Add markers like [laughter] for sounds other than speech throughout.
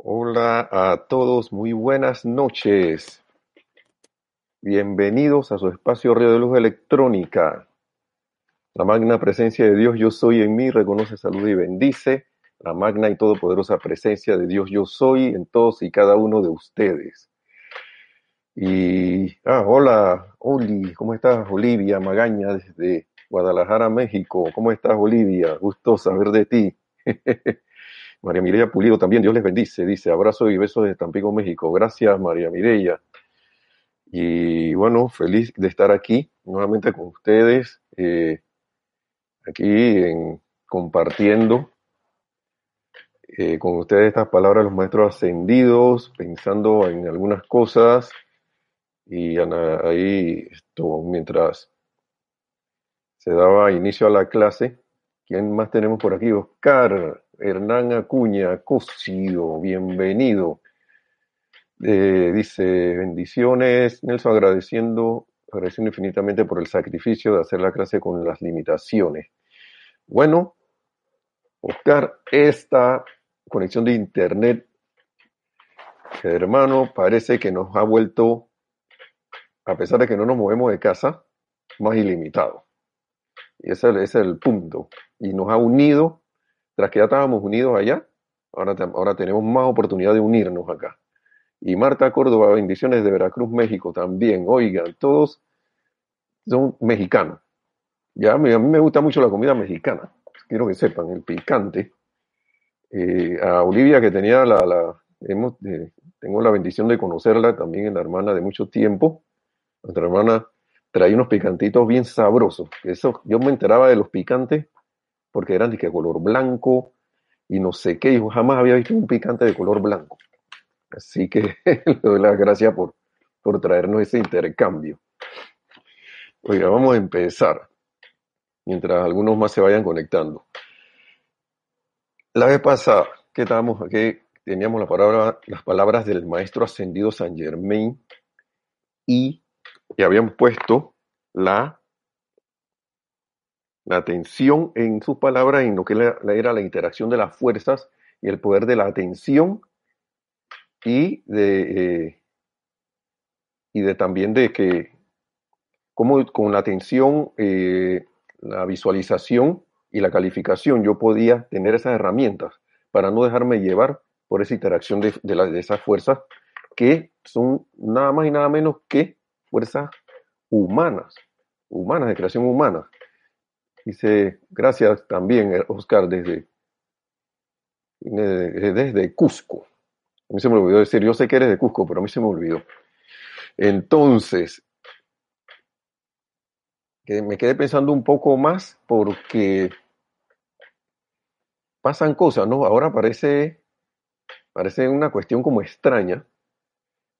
Hola a todos, muy buenas noches. Bienvenidos a su espacio Río de Luz Electrónica. La magna presencia de Dios Yo Soy en mí reconoce, saluda y bendice. La magna y todopoderosa presencia de Dios Yo Soy en todos y cada uno de ustedes. Y, ah, hola, Oli, ¿cómo estás? Olivia Magaña desde Guadalajara, México. ¿Cómo estás, Olivia? Gusto saber de ti. [laughs] María Mireya Pulido también, Dios les bendice, dice, abrazo y besos de Tampico, México. Gracias, María Mireya. Y bueno, feliz de estar aquí nuevamente con ustedes, eh, aquí en, compartiendo eh, con ustedes estas palabras de los maestros ascendidos, pensando en algunas cosas. Y ana- ahí, mientras se daba inicio a la clase, ¿quién más tenemos por aquí? Oscar Hernán Acuña, Cosío, bienvenido. Eh, dice, bendiciones, Nelson, agradeciendo, agradeciendo infinitamente por el sacrificio de hacer la clase con las limitaciones. Bueno, Oscar, esta conexión de internet, hermano, parece que nos ha vuelto, a pesar de que no nos movemos de casa, más ilimitado. Y ese es el punto. Y nos ha unido, tras que ya estábamos unidos allá, ahora, ahora tenemos más oportunidad de unirnos acá. Y Marta Córdoba, bendiciones de Veracruz, México también. Oigan, todos son mexicanos. Ya a mí, me gusta mucho la comida mexicana. Quiero que sepan, el picante. Eh, a Olivia, que tenía la, la- eh, tengo la bendición de conocerla, también es la hermana de mucho tiempo. Nuestra hermana traía unos picantitos bien sabrosos. Eso, yo me enteraba de los picantes porque eran de color blanco y no sé qué. Yo jamás había visto un picante de color blanco. Así que [laughs] le doy las gracias por, por traernos ese intercambio. Oiga, vamos a empezar, mientras algunos más se vayan conectando. La vez pasada, que estábamos aquí, teníamos la palabra, las palabras del maestro ascendido San Germain y, y habíamos puesto la, la atención en sus palabras en lo que era, la interacción de las fuerzas y el poder de la atención y de, eh, y de también de que cómo con la atención, eh, la visualización y la calificación yo podía tener esas herramientas para no dejarme llevar por esa interacción de, de esas fuerzas que son nada más y nada menos que fuerzas humanas, humanas, de creación humana. Dice, gracias también, eh, Oscar, desde, eh, desde Cusco. A mí se me olvidó decir, yo sé que eres de Cusco, pero a mí se me olvidó. Entonces, que me quedé pensando un poco más porque pasan cosas, ¿no? Ahora parece, parece una cuestión como extraña,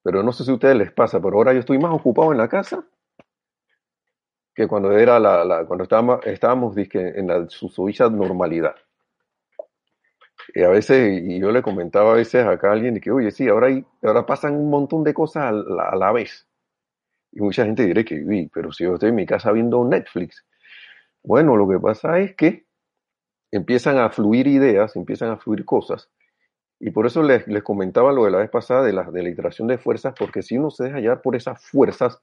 pero no sé si a ustedes les pasa, pero ahora yo estoy más ocupado en la casa que cuando era la, la- cuando estábamos, estábamos dizque, en la susodicha normalidad. Y a veces, y yo le comentaba a veces acá a alguien que, oye, sí, ahora, hay, ahora pasan un montón de cosas a la, a la vez. Y mucha gente dirá que, uy, pero si yo estoy en mi casa viendo Netflix. Bueno, lo que pasa es que empiezan a fluir ideas, empiezan a fluir cosas. Y por eso les, les comentaba lo de la vez pasada de la, de la iteración de fuerzas, porque si uno se deja hallar por esas fuerzas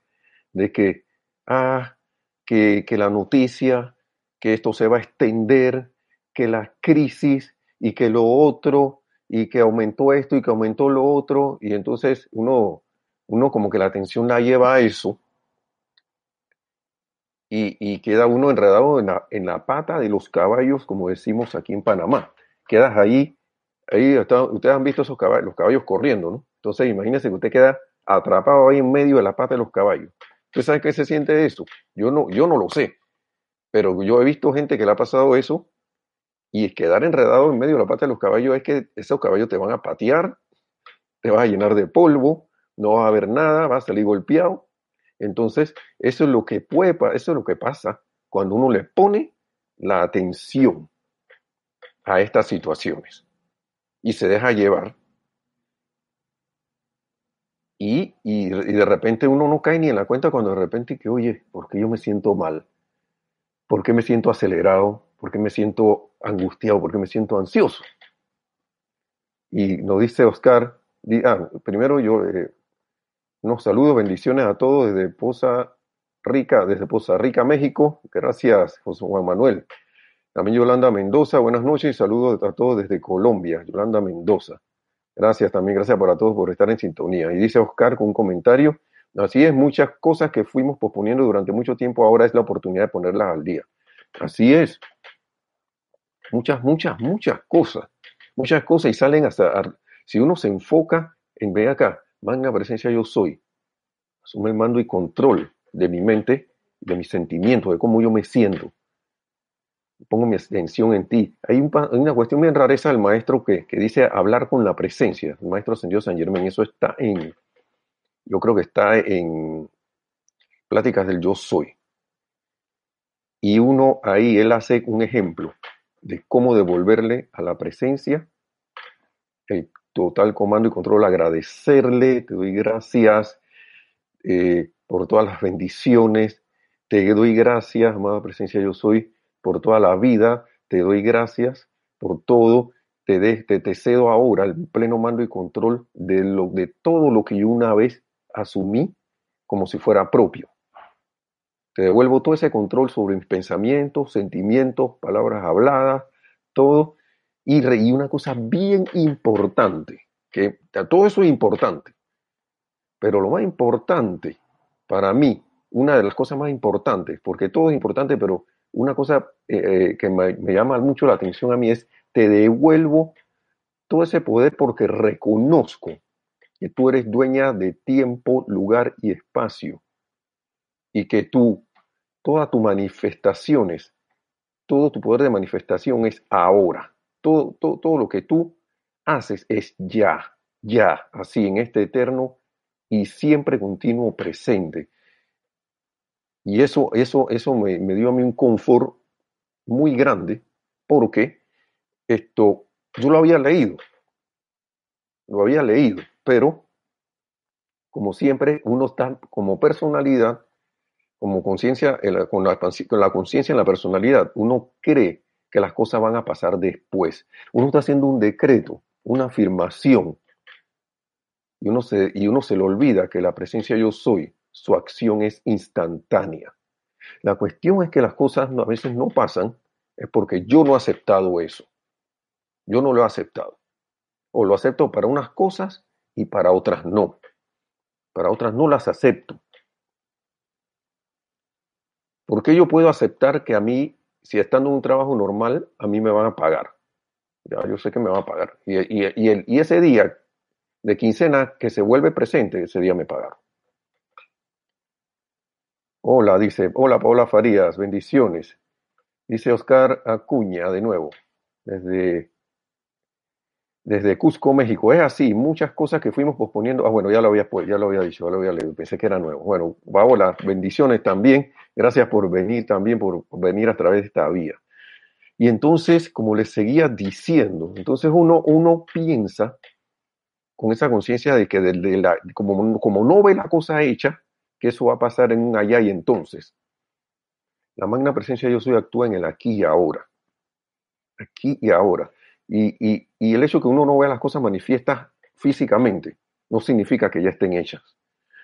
de que, ah, que, que la noticia, que esto se va a extender, que la crisis y que lo otro, y que aumentó esto y que aumentó lo otro, y entonces uno, uno como que la atención la lleva a eso y, y queda uno enredado en la, en la pata de los caballos, como decimos aquí en Panamá. Quedas ahí, ahí está- ustedes han visto esos caballos, los caballos corriendo, ¿no? Entonces imagínense que usted queda atrapado ahí en medio de la pata de los caballos. ¿Usted sabe qué se siente eso? Yo no, yo no lo sé, pero yo he visto gente que le ha pasado eso y quedar enredado en medio de la pata de los caballos es que esos caballos te van a patear, te vas a llenar de polvo, no vas a ver nada, vas a salir golpeado. Entonces, eso es lo que puede, eso es lo que pasa cuando uno le pone la atención a estas situaciones y se deja llevar y, y, de repente uno no cae ni en la cuenta cuando de repente que, oye, ¿por qué yo me siento mal? ¿Por qué me siento acelerado? ¿Por qué me siento angustiado? ¿Por qué me siento ansioso? Y nos dice Oscar, ah, primero yo, eh, unos saludos, bendiciones a todos desde Poza Rica, desde Poza Rica, México. Gracias, José Juan Manuel. También Yolanda Mendoza, buenas noches y saludos a todos desde Colombia, Yolanda Mendoza. Gracias también, gracias para todos por estar en sintonía. Y dice Oscar con un comentario, así es, muchas cosas que fuimos posponiendo durante mucho tiempo, ahora es la oportunidad de ponerlas al día. Así es. Muchas, muchas, muchas cosas. Muchas cosas y salen hasta, si uno se enfoca en, ve acá, magna presencia yo soy, asume el mando y control de mi mente, de mis sentimientos, de cómo yo me siento. Pongo mi atención en ti. Hay, una cuestión bien rareza del maestro que, dice hablar con la presencia. El maestro ascendido San Germán, eso está en, yo creo que está en Pláticas del Yo Soy. Y uno ahí, él hace un ejemplo de cómo devolverle a la presencia el total comando y control, agradecerle, te doy gracias eh, por todas las bendiciones, te doy gracias, amada presencia yo soy, por toda la vida, te doy gracias por todo, te, te, cedo ahora el pleno mando y control de, lo, de todo lo que yo una vez asumí como si fuera propio. Te devuelvo todo ese control sobre mis pensamientos, sentimientos, palabras habladas, todo. Y, y una cosa bien importante, que todo eso es importante, pero lo más importante para mí, una de las cosas más importantes, porque todo es importante, pero una cosa eh, eh, que me, llama mucho la atención a mí es, te devuelvo todo ese poder porque reconozco que tú eres dueña de tiempo, lugar y espacio y que tú, todas tus manifestaciones, todo tu poder de manifestación es ahora. Todo, todo, todo lo que tú haces es ya, ya, así en este eterno y siempre continuo presente. Y eso, eso, eso me, dio a mí un confort muy grande porque esto, yo lo había leído, lo había leído, pero como siempre, uno está como personalidad como conciencia, con la, la conciencia en la personalidad, uno cree que las cosas van a pasar después. Uno está haciendo un decreto, una afirmación, y uno se, y uno se le olvida que la presencia yo soy, su acción es instantánea. La cuestión es que las cosas a veces no pasan, es porque yo no he aceptado eso. Yo no lo he aceptado. O lo acepto para unas cosas y para otras no. Para otras no las acepto. ¿Por qué yo puedo aceptar que a mí, si estando en un trabajo normal, a mí me van a pagar? Ya, yo sé que me van a pagar. Y, y, y ese día de quincena que se vuelve presente, ese día me pagaron. Hola, dice, hola Paola Farías, bendiciones. Dice Oscar Acuña de nuevo, desde desde Cusco, México. Es así, muchas cosas que fuimos posponiendo. Ah, bueno, ya lo había, ya lo había dicho, ya lo había leído, pensé que era nuevo. Bueno, Paola, bendiciones también. Gracias por venir también, por venir a través de esta vía. Y entonces, como les seguía diciendo, entonces uno, uno piensa con esa conciencia de que la, como, como no ve la cosa hecha, eso va a pasar en un allá y entonces. La magna presencia de yo soy actúa en el aquí y ahora. Aquí y ahora. Y, el hecho de que uno no vea las cosas manifiestas físicamente no significa que ya estén hechas.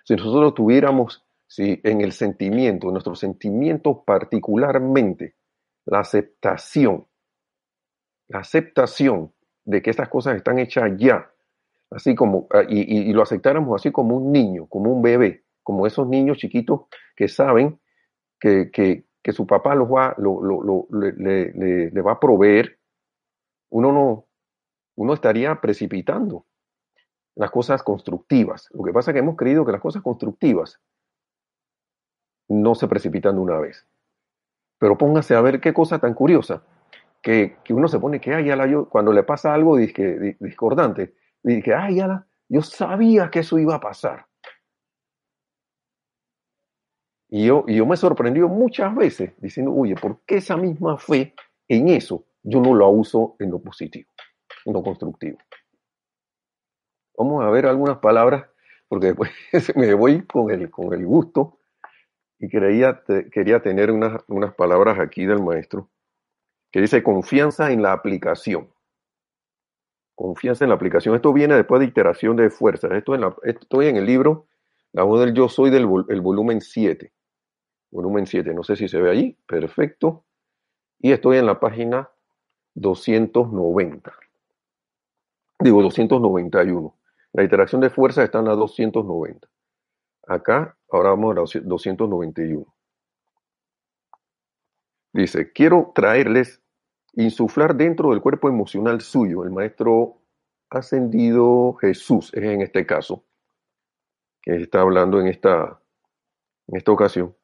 Si nosotros tuviéramos si en el sentimiento, en nuestro sentimiento particularmente, la aceptación, la aceptación de que estas cosas están hechas ya, así como, ah, y, lo aceptáramos así como un niño, como un bebé, como esos niños chiquitos que saben que, su papá los va, le va a proveer uno no, uno estaría precipitando las cosas constructivas. Lo que pasa es que hemos creído que las cosas constructivas no se precipitan de una vez. Pero póngase a ver qué cosa tan curiosa, que, uno se pone que, ay, la yo, cuando le pasa algo discordante, ay, la yo sabía que eso iba a pasar. Y yo, y yo me sorprendió muchas veces diciendo, oye, ¿por qué esa misma fe en eso yo no lo uso en lo positivo, en lo constructivo. Vamos a ver algunas palabras, porque después [laughs] me voy con el, con el gusto y creía, quería tener unas, unas palabras aquí del maestro, que dice confianza en la aplicación. confianza en la aplicación. Esto viene después de iteración de fuerzas. Esto en la, estoy en el libro La voz del yo soy del el volumen 7. Volumen 7, no sé si se ve allí. Perfecto. Y estoy en la página 290. Digo, 291. La iteración de fuerzas está en la 290. Acá, ahora vamos a la 291. Dice, quiero traerles, insuflar dentro del cuerpo emocional suyo, el maestro ascendido Jesús, es en este caso, que está hablando en esta, en esta ocasión.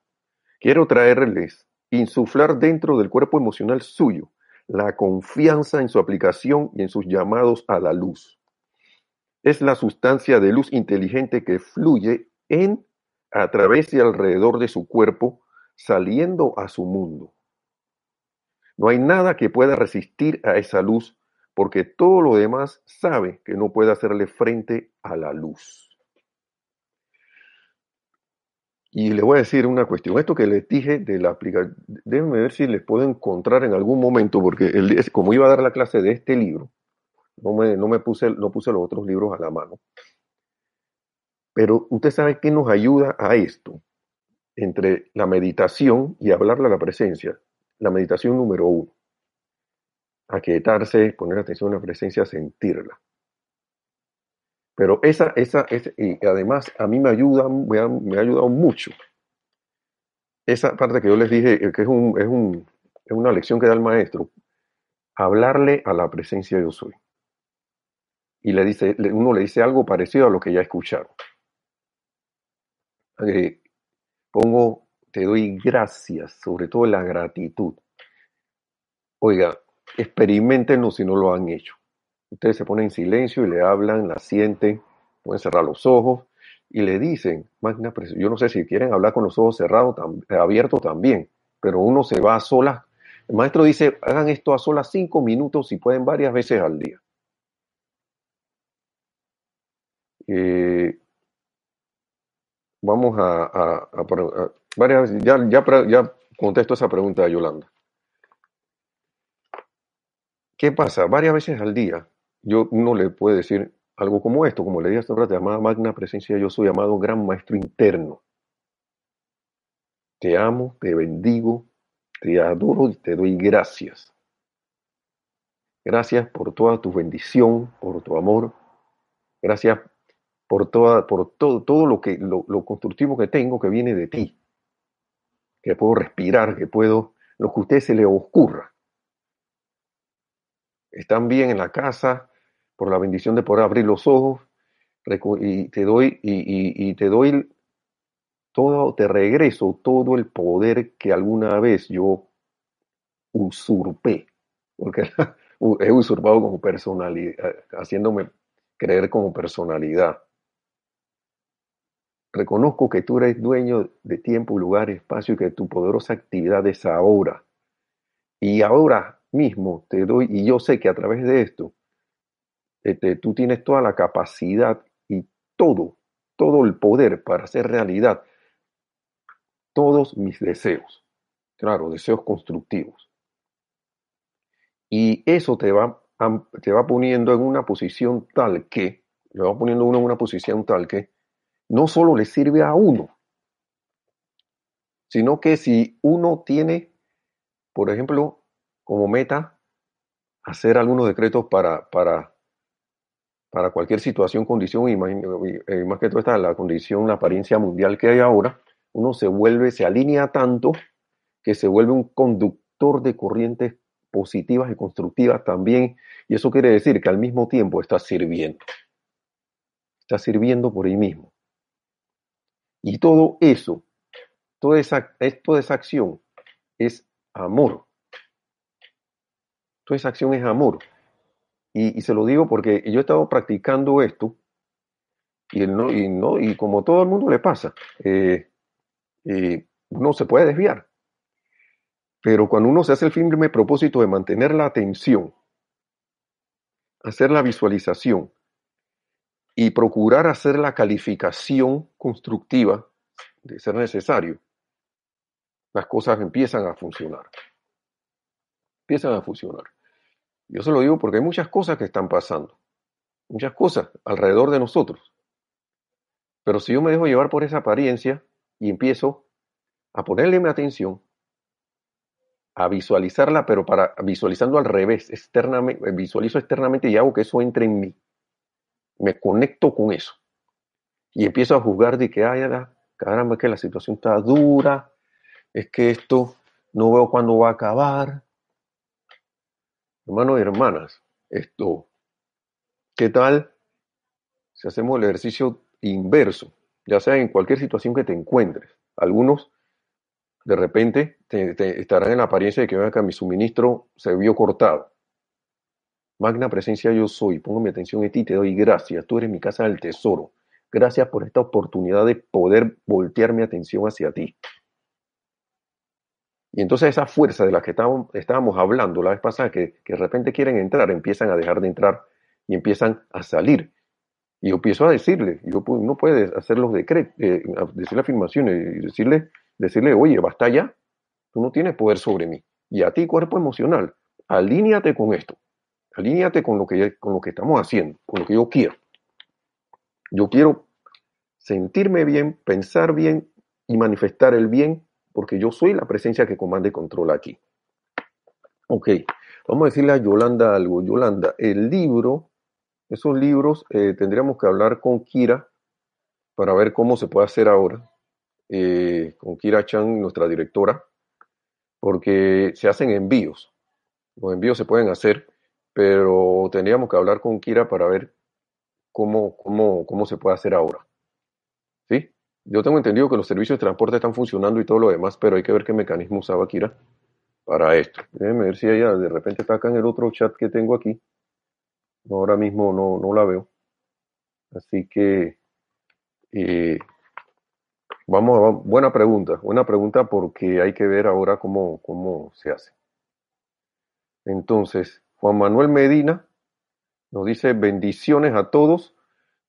Quiero traerles, insuflar dentro del cuerpo emocional suyo, la confianza en su aplicación y en sus llamados a la luz. Es la sustancia de luz inteligente que fluye en, a través y alrededor de su cuerpo, saliendo a su mundo. No hay nada que pueda resistir a esa luz, porque todo lo demás sabe que no puede hacerle frente a la luz. Y le voy a decir una cuestión. Esto que les dije de la aplicación, déjenme ver si les puedo encontrar en algún momento, porque como iba a dar la clase de este libro, no me, no me puse, no puse los otros libros a la mano. Pero usted sabe qué nos ayuda a esto, entre la meditación y hablarle a la presencia la meditación número uno. Aquietarse, poner atención en la presencia, sentirla. Pero esa, esa, y además a mí me ayuda, me ha, ayudado mucho. Esa parte que yo les dije, eh, que es, un, es, un, es una lección que da el maestro, hablarle a la presencia yo soy. Y le dice, uno le dice algo parecido a lo que ya escucharon. Eh, pongo te doy gracias, sobre todo la gratitud. Oiga, experimentenlo si no lo han hecho. Ustedes se ponen en silencio y le hablan, la sienten, pueden cerrar los ojos y le dicen, magna yo no sé si quieren hablar con los ojos cerrados, abiertos también, pero uno se va a solas. El maestro dice, hagan esto a solas cinco minutos y pueden varias veces al día. Eh, vamos a, varias ya, ya, ya contesto esa pregunta de Yolanda. ¿Qué pasa? Varias veces al día, yo uno le puede decir algo como esto, como le dije hace un rato, llamada magna presencia, yo soy llamado gran maestro interno. Te amo, te bendigo, te adoro y te doy gracias. Gracias por toda tu bendición, por tu amor. Gracias por, toda, por todo, todo lo, que, lo, constructivo que tengo que viene de ti, que puedo respirar, que puedo, lo que a usted se le ocurra. Están bien en la casa por la bendición de poder abrir los ojos y te doy, y, te doy todo, te regreso todo el poder que alguna vez yo usurpé, porque [laughs] he usurpado como personalidad, haciéndome creer como personalidad. Reconozco que tú eres dueño de tiempo, lugar, espacio y que tu poderosa actividad es ahora. Y ahora mismo te doy, y yo sé que a través de esto, este, tú tienes toda la capacidad y todo, todo el poder para hacer realidad todos mis deseos. Claro, deseos constructivos. Y eso te va, te va poniendo en una posición tal que, le va poniendo uno en una posición tal que no solo le sirve a uno, sino que si uno tiene, por ejemplo, como meta hacer algunos decretos para, para, para cualquier situación, condición, y más, que todo está la condición, la apariencia mundial que hay ahora, uno se vuelve, se alinea tanto que se vuelve un conductor de corrientes positivas y constructivas también, y eso quiere decir que al mismo tiempo está sirviendo, está sirviendo por ahí mismo. Y todo eso, toda esa, toda esa acción es amor. Toda esa acción es amor. Y, se lo digo porque yo he estado practicando esto y, no, y, no, y como todo el mundo le pasa, eh, eh, uno se puede desviar. Pero cuando uno se hace el firme propósito de mantener la atención, hacer la visualización y procurar hacer la calificación constructiva de ser necesario, las cosas empiezan a funcionar. Empiezan a funcionar. Yo se lo digo porque hay muchas cosas que están pasando. muchas cosas alrededor de nosotros. Pero si yo me dejo llevar por esa apariencia y empiezo a ponerle mi atención, a visualizarla, pero para visualizando al revés, externamente, visualizo externamente y hago que eso entre en mí. Me conecto con eso. Y empiezo a juzgar de que, ay, caramba, es que la situación está dura, es que esto no veo cuándo va a acabar. Hermanos y hermanas, esto, ¿qué tal si hacemos el ejercicio inverso? Ya sea en cualquier situación que te encuentres. Algunos de repente te, estarán en la apariencia de que, que mi suministro se vio cortado. Magna presencia yo soy, pongo mi atención en ti, te doy gracias, tú eres mi casa del tesoro. Gracias por esta oportunidad de poder voltear mi atención hacia ti. Y entonces esa fuerza de la que estábamos, hablando la vez pasada, que, de repente quieren entrar, empiezan a dejar de entrar y empiezan a salir. Y yo empiezo a decirle, yo, no puedes hacer los decretos, eh, decir afirmaciones y decirle, decirle, oye, basta ya, tú no tienes poder sobre mí. Y a ti, cuerpo emocional, alíñate con esto, alíñate con lo, que, con lo que estamos haciendo, con lo que yo quiero. Yo quiero sentirme bien, pensar bien y manifestar el bien porque yo soy la presencia que comanda y controla aquí. Ok, vamos a decirle a Yolanda algo. Yolanda, el libro, esos libros eh, tendríamos que hablar con Kira para ver cómo se puede hacer ahora, eh, con Kira Chan, nuestra directora, porque se hacen envíos. Los envíos se pueden hacer, pero tendríamos que hablar con Kira para ver cómo, cómo, cómo se puede hacer ahora. Yo tengo entendido que los servicios de transporte están funcionando y todo lo demás, pero hay que ver qué mecanismo usaba Kira para esto. Déjenme ver si ella de repente está acá en el otro chat que tengo aquí. Ahora mismo no, no la veo. Así que, eh, vamos a, buena pregunta, buena pregunta porque hay que ver ahora cómo, cómo se hace. Entonces, Juan Manuel Medina nos dice bendiciones a todos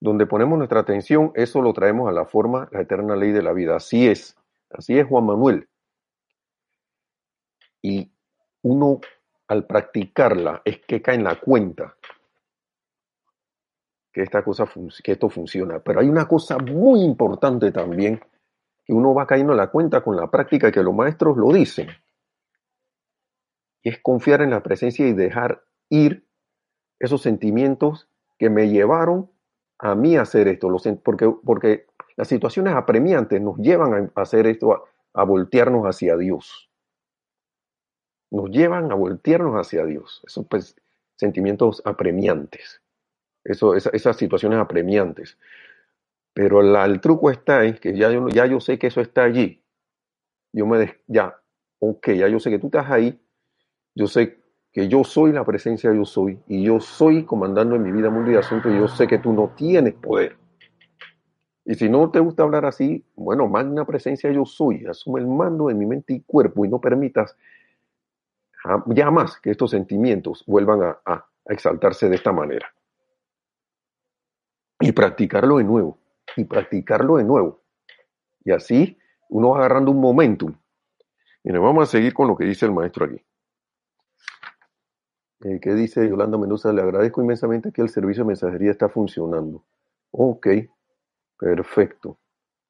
donde ponemos nuestra atención, eso lo traemos a la forma, la eterna ley de la vida. Así es, así es Juan Manuel. Y uno al practicarla es que cae en la cuenta que esta cosa que esto funciona. Pero hay una cosa muy importante también que uno va cayendo en la cuenta con la práctica que los maestros lo dicen. Y es confiar en la presencia y dejar ir esos sentimientos que me llevaron a mí hacer esto, porque, porque las situaciones apremiantes nos llevan a hacer esto, a, voltearnos hacia Dios. Nos llevan a voltearnos hacia Dios. Esos pues, sentimientos apremiantes. Esas situaciones apremiantes. Pero el truco está en que ya yo, ya yo sé que eso está allí. Yo me, ya, ok, ya yo sé que tú estás ahí. Yo sé que yo soy la presencia yo soy y yo soy comandando en mi vida mundo y asunto y yo sé que tú no tienes poder. Y si no te gusta hablar así, bueno, magna presencia yo soy, asume el mando en mi mente y cuerpo y no permitas ya más que estos sentimientos vuelvan a, a exaltarse de esta manera. Y practicarlo de nuevo, y practicarlo de nuevo. Y así uno va agarrando un momentum. Y nos vamos a seguir con lo que dice el maestro aquí. Eh, ¿Qué dice Yolanda Mendoza? Le agradezco inmensamente que el servicio de mensajería está funcionando. Ok, perfecto.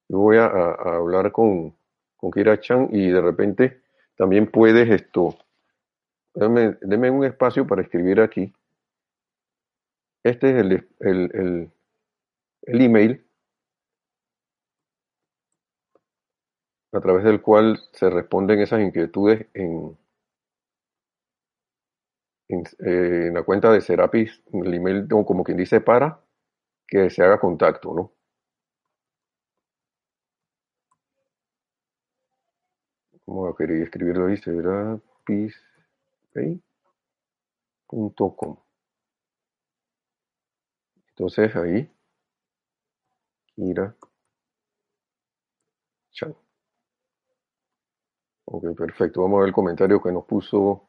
Yo voy a, hablar con, con Kira Chan y de repente también puedes esto. Deme, un espacio para escribir aquí. Este es el, el, el email a través del cual se responden esas inquietudes en, eh, en, la cuenta de Serapis, el email como quien dice para que se haga contacto, ¿no? ¿Cómo quería escribirlo ahí? Serapis.com. Entonces ahí, Kira Chan. Ok, perfecto. Vamos a ver el comentario que nos puso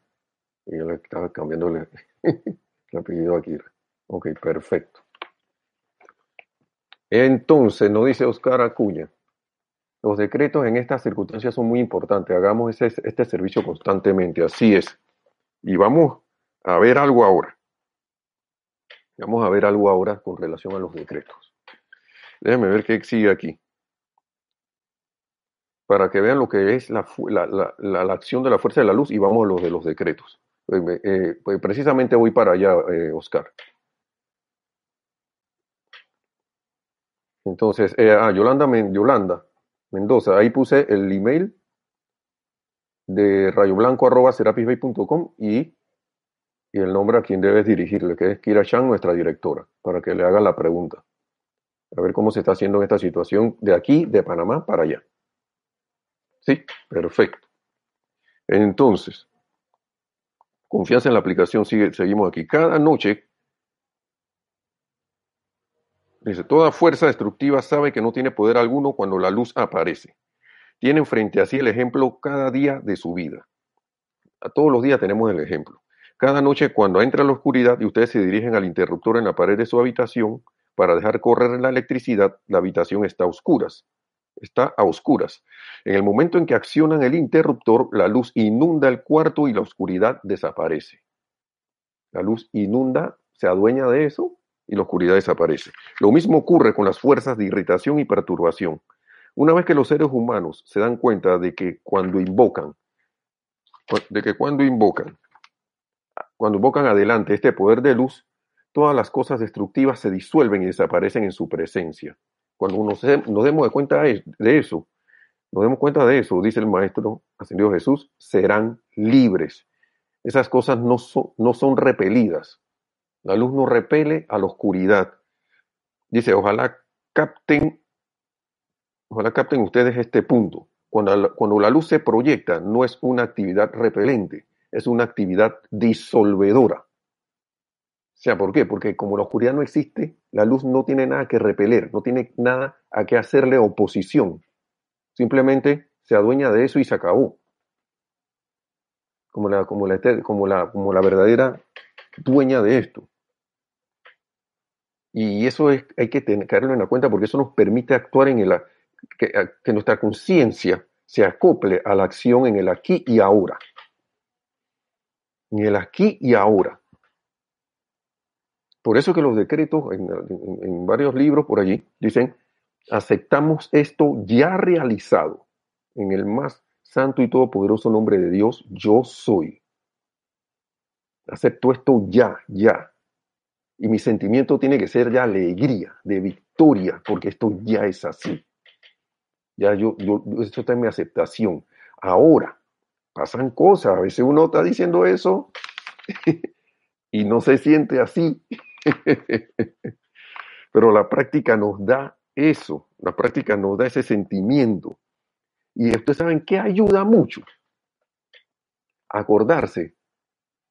y yo le estaba cambiando [laughs] el apellido aquí. Ok, perfecto. Entonces, nos dice Oscar Acuña, los decretos en estas circunstancias son muy importantes. Hagamos este servicio constantemente. Así es. Y vamos a ver algo ahora. Vamos a ver algo ahora con relación a los decretos. Déjenme ver qué sigue aquí. Para que vean lo que es la, acción de la fuerza de la luz y vamos a los de los decretos. Eh, eh, pues precisamente voy para allá, eh, Oscar. Entonces, ah, Yolanda, Yolanda Mendoza, ahí puse el email de rayoblanco.com y, y el nombre a quien debes dirigirle, que es Kira Chan, nuestra directora, para que le haga la pregunta. A ver cómo se está haciendo en esta situación de aquí, de Panamá, para allá. Sí, perfecto. Entonces, confianza en la aplicación, sigue, seguimos aquí. Cada noche, dice, toda fuerza destructiva sabe que no tiene poder alguno cuando la luz aparece. Tienen frente a sí el ejemplo cada día de su vida. A todos los días tenemos el ejemplo. Cada noche cuando entra la oscuridad y ustedes se dirigen al interruptor en la pared de su habitación para dejar correr la electricidad, la habitación está a oscuras. Está a oscuras. En el momento en que accionan el interruptor, la luz inunda el cuarto y la oscuridad desaparece. La luz inunda, se adueña de eso y la oscuridad desaparece. Lo mismo ocurre con las fuerzas de irritación y perturbación. Una vez que los seres humanos se dan cuenta de que cuando invocan, de que cuando invocan, cuando invocan adelante este poder de luz, todas las cosas destructivas se disuelven y desaparecen en su presencia. Cuando nos, nos demos de cuenta de eso, nos demos cuenta de eso, dice el Maestro Ascendido Jesús, serán libres. Esas cosas no son, no son repelidas. La luz no repele a la oscuridad. Dice, ojalá capten Ojalá capten ustedes este punto. Cuando la, cuando la luz se proyecta, no es una actividad repelente, es una actividad disolvedora. Sea, ¿por qué? Porque como la oscuridad no existe, la luz no tiene nada que repeler, no tiene nada a que hacerle oposición. Simplemente se adueña de eso y se acabó. Como la, como la, como la, como la verdadera dueña de esto. Y eso es, hay que tenerlo en la cuenta porque eso nos permite actuar en el, que, nuestra conciencia se acople a la acción en el aquí y ahora. En el aquí y ahora. Por eso que los decretos en, varios libros por allí dicen, aceptamos esto ya realizado en el más santo y todopoderoso nombre de Dios, yo soy. Acepto esto ya, ya. Y mi sentimiento tiene que ser de alegría, de victoria, porque esto ya es así. Ya yo, yo, esto está en mi aceptación. Ahora, pasan cosas. A veces uno está diciendo eso [laughs] y no se siente así. [laughs] Pero la práctica nos da eso. La práctica nos da ese sentimiento. Y ustedes saben que ayuda mucho. Acordarse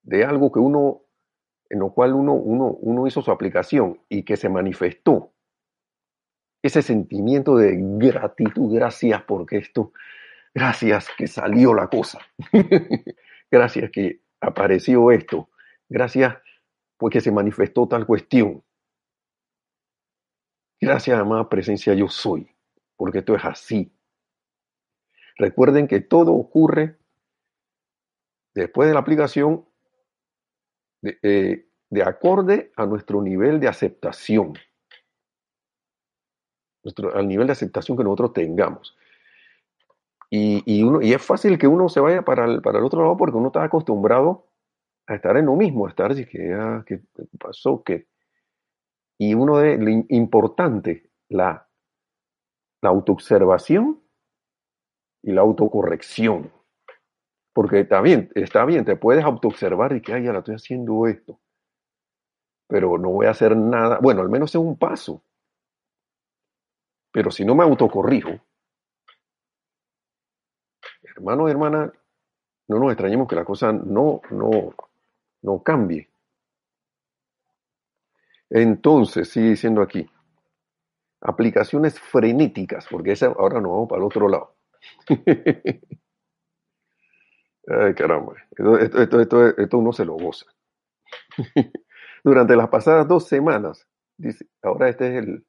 de algo que uno, en lo cual uno, uno, uno hizo su aplicación y que se manifestó ese sentimiento de gratitud, gracias porque esto, gracias que salió la cosa, [laughs] gracias que apareció esto, gracias porque se manifestó tal cuestión. Gracias, amada presencia, yo soy, porque esto es así. Recuerden que todo ocurre después de la aplicación de, eh, de acorde a nuestro nivel de aceptación al nivel de aceptación que nosotros tengamos. Y, uno, y es fácil que uno se vaya para el, para el otro lado porque uno está acostumbrado a estar en lo mismo, a estar que, ah, ¿qué pasó? que Y uno de lo importante, la, la autoobservación y la autocorrección. Porque está bien, está bien, te puedes autoobservar y que, ay, ya la estoy haciendo esto. Pero no voy a hacer nada. Bueno, al menos es un paso. Pero si no me autocorrijo, hermano y hermana, no nos extrañemos que la cosa no, no, no cambie. Entonces, sigue diciendo aquí, aplicaciones frenéticas, porque esa, ahora nos vamos para el otro lado. [laughs] Ay, caramba, esto, esto, esto, esto, uno se lo goza. [laughs] Durante las pasadas dos semanas, dice, ahora este es el,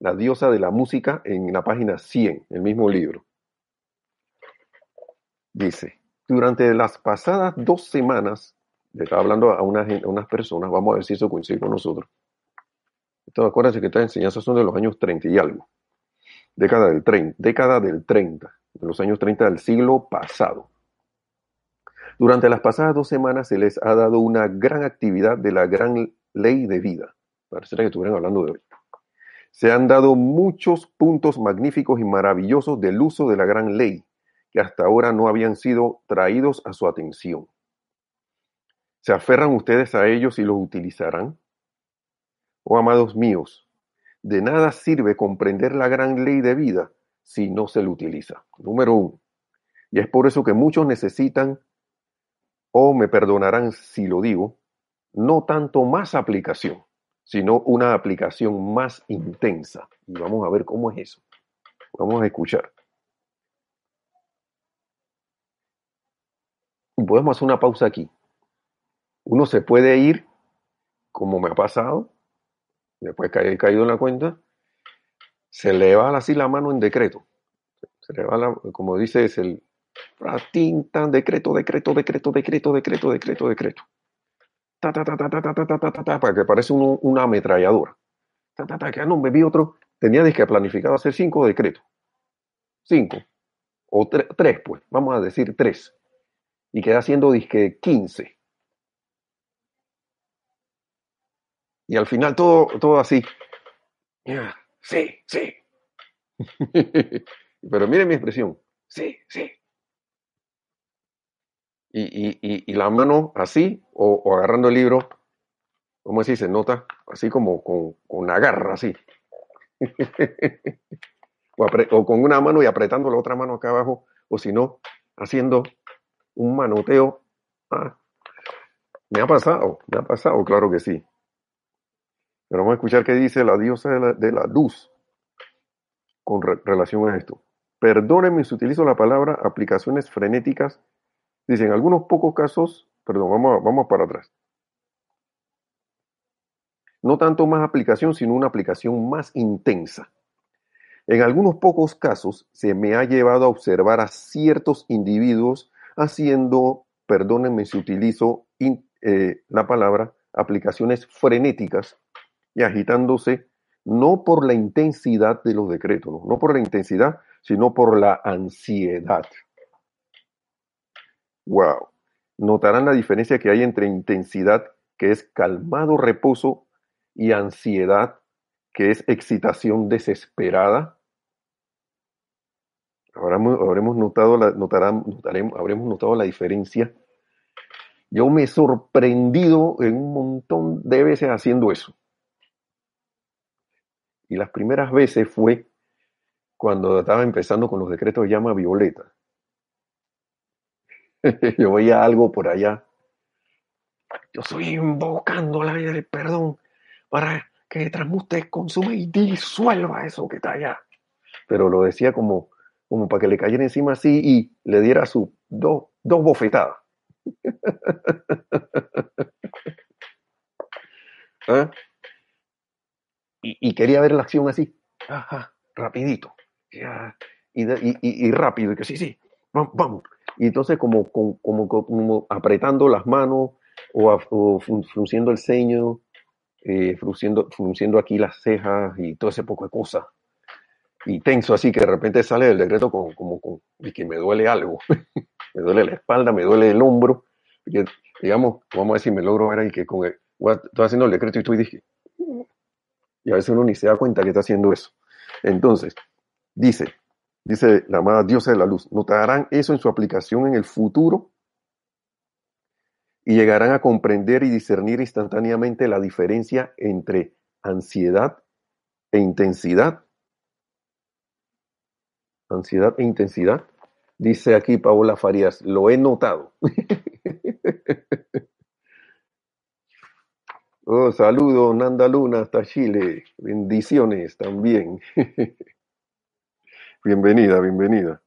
la diosa de la música en la página 100, el mismo libro. Dice, durante las pasadas dos semanas, le estaba hablando a unas, personas, vamos a ver si eso coincide con nosotros, Entonces, acuérdense que estas enseñanzas son de los años 30 y algo. Década del 30, década del 30, de los años 30 del siglo pasado. Durante las pasadas dos semanas se les ha dado una gran actividad de la gran ley de vida. Parece que estuvieran hablando de hoy. Se han dado muchos puntos magníficos y maravillosos del uso de la gran ley, que hasta ahora no habían sido traídos a su atención. ¿Se aferran ustedes a ellos y los utilizarán? Oh amados míos, de nada sirve comprender la gran ley de vida si no se lo utiliza. Número uno. Y es por eso que muchos necesitan, o me perdonarán si lo digo, no tanto más aplicación, sino una aplicación más intensa. Y vamos a ver cómo es eso. Vamos a escuchar. Podemos hacer una pausa aquí. Uno se puede ir, como me ha pasado, después que haya caído en la cuenta, se le va así la mano en decreto. Se le va, la, como dice, es el tinta, decreto, decreto, decreto, decreto, decreto, decreto, decreto. Ta, ta, ta, ta, ta, ta, ta, ta, ta, para que parece uno, una ametralladora. Ta, ta, ta, que no, vi otro, tenía que planificado hacer cinco decretos. Cinco. O tre, tres, pues, vamos a decir tres. Y queda haciendo disque 15. Y al final todo, todo así. Sí, sí. [laughs] Pero miren mi expresión. Sí, sí. Y, y, y, y la mano así, o, o, agarrando el libro, ¿cómo así se nota? Así como con, con la garra, así. [laughs] o, con una mano y apretando la otra mano acá abajo, o si no, haciendo un manoteo. Ah, me ha pasado, me ha pasado, claro que sí. Pero vamos a escuchar qué dice la diosa de la, luz con re, relación a esto. Perdónenme si utilizo la palabra aplicaciones frenéticas. Dice, en algunos pocos casos, perdón, vamos, vamos para atrás. No tanto más aplicación, sino una aplicación más intensa. En algunos pocos casos se me ha llevado a observar a ciertos individuos haciendo, perdónenme si utilizo eh, la palabra, aplicaciones frenéticas y agitándose no por la intensidad de los decretos, no, por la intensidad, sino por la ansiedad. Wow. Notarán la diferencia que hay entre intensidad, que es calmado reposo, y ansiedad, que es excitación desesperada. Habremos, habremos notado la, notarán, notaremos, habremos notado la diferencia. Yo me he sorprendido en un montón de veces haciendo eso. Y las primeras veces fue cuando estaba empezando con los decretos de llama violeta. [laughs] Yo veía algo por allá. Yo estoy invocando la vida del perdón para que transmute, consume y disuelva eso que está allá. Pero lo decía como, como para que le cayera encima así y le diera sus dos, dos bofetadas. ¿Ah? [laughs] y, quería ver la acción así, ajá, rapidito, y, y, y, rápido, y que sí, sí, vamos, vamos. Y entonces como, como, como, apretando las manos o, frunciendo el ceño, eh, frunciendo, frunciendo aquí las cejas y todo ese poco de cosas. Y tenso así que de repente sale del decreto como, como, y que me duele algo. [laughs] me duele la espalda, me duele el hombro. Que, digamos, vamos a decir, me logro ver ahí que con el, estoy haciendo el decreto y estoy dije, y a veces uno ni se da cuenta que está haciendo eso. Entonces, dice, dice la amada diosa de la luz, notarán eso en su aplicación en el futuro y llegarán a comprender y discernir instantáneamente la diferencia entre ansiedad e intensidad. Ansiedad e intensidad. Dice aquí Paola Farías, lo he notado. [laughs] Oh, saludos, Nanda Luna, hasta Chile. Bendiciones también. [laughs] bienvenida, bienvenida.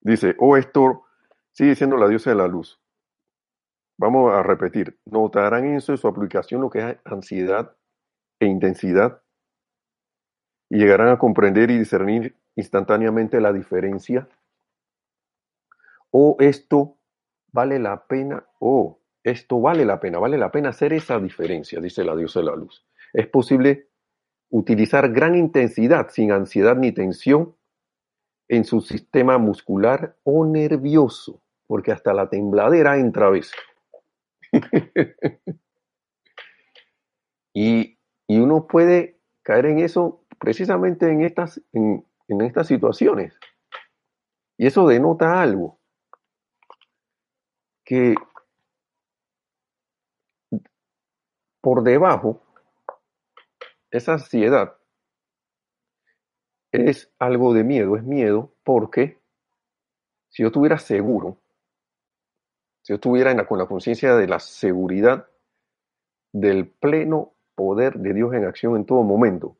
Dice, oh, esto sigue siendo la diosa de la luz. Vamos a repetir. Notarán en eso su aplicación lo que es ansiedad e intensidad y llegarán a comprender y discernir instantáneamente la diferencia. O oh, esto vale la pena. Oh, esto vale la pena, vale la pena hacer esa diferencia, dice la diosa de la luz. Es posible utilizar gran intensidad sin ansiedad ni tensión en su sistema muscular o nervioso, porque hasta la tembladera entra a veces. [laughs] y, uno puede caer en eso precisamente en estas, en estas situaciones. Y eso denota algo, que por debajo, esa ansiedad es algo de miedo, es miedo porque si yo estuviera seguro, si yo estuviera con la conciencia de la seguridad del pleno poder de Dios en acción en todo momento,